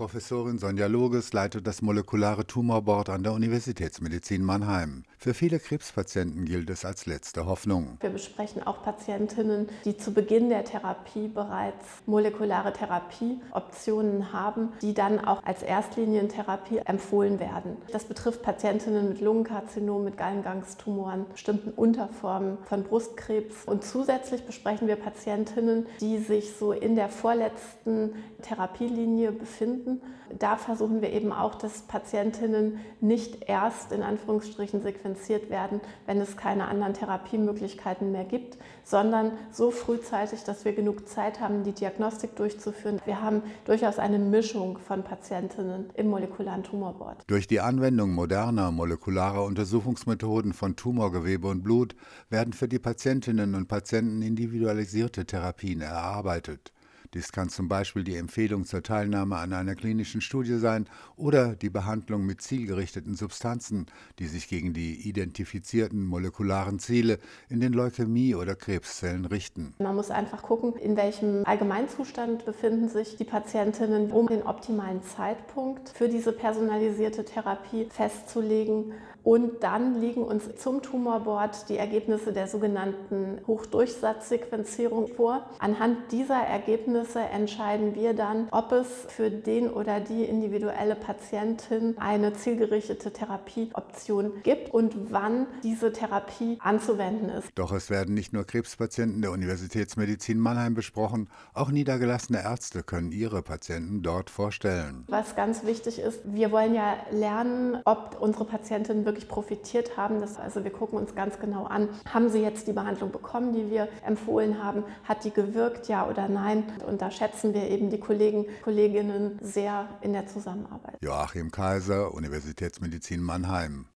Professorin Sonja Loges leitet das molekulare Tumorboard an der Universitätsmedizin Mannheim. Für viele Krebspatienten gilt es als letzte Hoffnung. Wir besprechen auch Patientinnen, die zu Beginn der Therapie bereits molekulare Therapieoptionen haben, die dann auch als Erstlinientherapie empfohlen werden. Das betrifft Patientinnen mit Lungenkarzinom, mit Gallengangstumoren, bestimmten Unterformen von Brustkrebs. Und zusätzlich besprechen wir Patientinnen, die sich so in der vorletzten Therapielinie befinden finden. Da versuchen wir eben auch, dass Patientinnen nicht erst in Anführungsstrichen sequenziert werden, wenn es keine anderen Therapiemöglichkeiten mehr gibt, sondern so frühzeitig, dass wir genug Zeit haben, die Diagnostik durchzuführen. Wir haben durchaus eine Mischung von Patientinnen im molekularen Tumorboard. Durch die Anwendung moderner molekularer Untersuchungsmethoden von Tumorgewebe und Blut werden für die Patientinnen und Patienten individualisierte Therapien erarbeitet. Dies kann zum Beispiel die Empfehlung zur Teilnahme an einer klinischen Studie sein oder die Behandlung mit zielgerichteten Substanzen, die sich gegen die identifizierten molekularen Ziele in den Leukämie- oder Krebszellen richten. Man muss einfach gucken, in welchem Allgemeinzustand befinden sich die Patientinnen, um den optimalen Zeitpunkt für diese personalisierte Therapie festzulegen. Und dann liegen uns zum Tumorboard die Ergebnisse der sogenannten Hochdurchsatzsequenzierung vor. Anhand dieser Ergebnisse Ergebnisse entscheiden wir dann, ob es für den oder die individuelle Patientin eine zielgerichtete Therapieoption gibt und wann diese Therapie anzuwenden ist. Doch es werden nicht nur Krebspatienten der Universitätsmedizin Mannheim besprochen, auch niedergelassene Ärzte können ihre Patienten dort vorstellen. Was ganz wichtig ist, wir wollen ja lernen, ob unsere Patientinnen wirklich profitiert haben. Das, also wir gucken uns ganz genau an, haben sie jetzt die Behandlung bekommen, die wir empfohlen haben, hat die gewirkt, ja oder nein. Und da schätzen wir eben die Kollegen, Kolleginnen sehr in der Zusammenarbeit. Joachim Kaiser, Universitätsmedizin Mannheim.